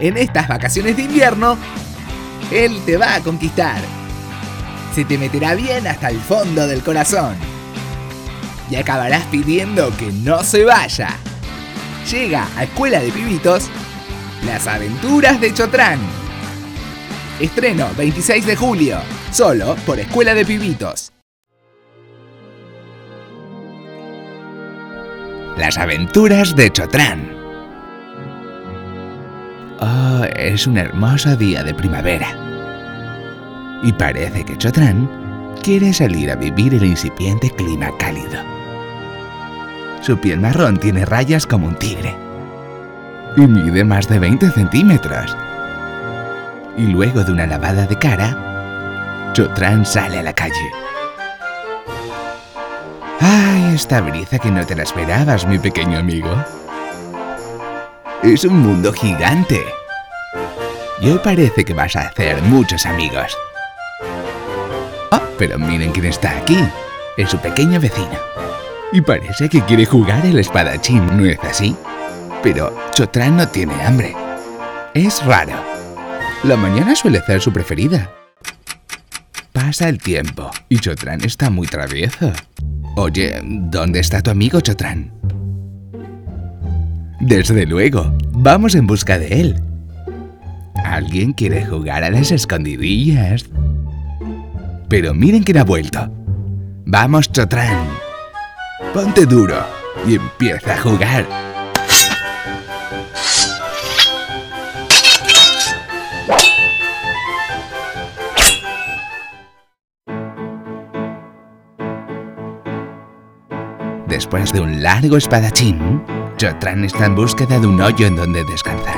En estas vacaciones de invierno, él te va a conquistar. Se te meterá bien hasta el fondo del corazón. Y acabarás pidiendo que no se vaya. Llega a Escuela de Pibitos, Las Aventuras de Chotrán. Estreno 26 de julio, solo por Escuela de Pibitos. Las aventuras de Chotrán. Oh, es un hermoso día de primavera. Y parece que Chotrán quiere salir a vivir el incipiente clima cálido. Su piel marrón tiene rayas como un tigre. Y mide más de 20 centímetros. Y luego de una lavada de cara, Chotrán sale a la calle. ¡Ay, esta brisa que no te la esperabas, mi pequeño amigo! Es un mundo gigante. Y hoy parece que vas a hacer muchos amigos. Ah, pero miren quién está aquí. Es su pequeño vecino. Y parece que quiere jugar el espadachín, ¿no es así? Pero Chotrán no tiene hambre. Es raro. La mañana suele ser su preferida. Pasa el tiempo y Chotrán está muy travieso. Oye, ¿dónde está tu amigo Chotrán? Desde luego, vamos en busca de él. ¿Alguien quiere jugar a las escondidillas? Pero miren quién ha vuelto. Vamos, Chotrán. Ponte duro y empieza a jugar. Después de un largo espadachín, Chotrán está en búsqueda de un hoyo en donde descansar.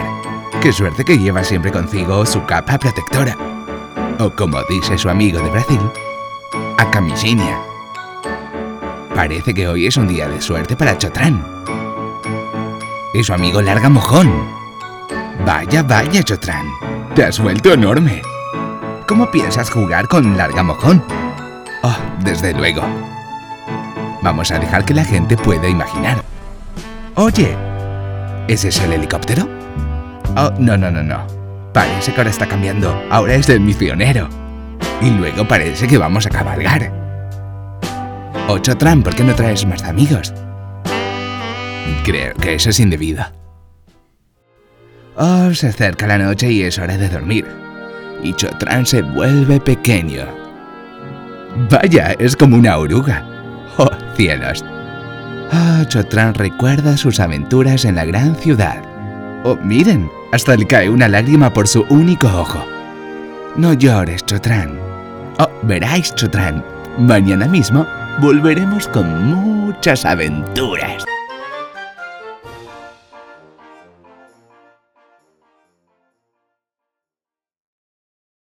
Qué suerte que lleva siempre consigo su capa protectora. O como dice su amigo de Brasil, a camisinha. Parece que hoy es un día de suerte para Chotrán. Y su amigo Larga Mojón. Vaya, vaya, Chotrán. Te has vuelto enorme. ¿Cómo piensas jugar con Larga Mojón? Oh, desde luego. Vamos a dejar que la gente pueda imaginar. Oye, ¿ese es el helicóptero? Oh, no, no, no, no. Parece que ahora está cambiando. Ahora es el misionero. Y luego parece que vamos a cabalgar. Ocho Tran, ¿por qué no traes más amigos? Creo que eso es indebido. Oh, se acerca la noche y es hora de dormir. Y Chotran se vuelve pequeño. Vaya, es como una oruga. ¡Oh, cielos! Ah, Chotran recuerda sus aventuras en la gran ciudad. Oh, miren, hasta le cae una lágrima por su único ojo. No llores, Chotran. Oh, veráis, Chotran. Mañana mismo volveremos con muchas aventuras.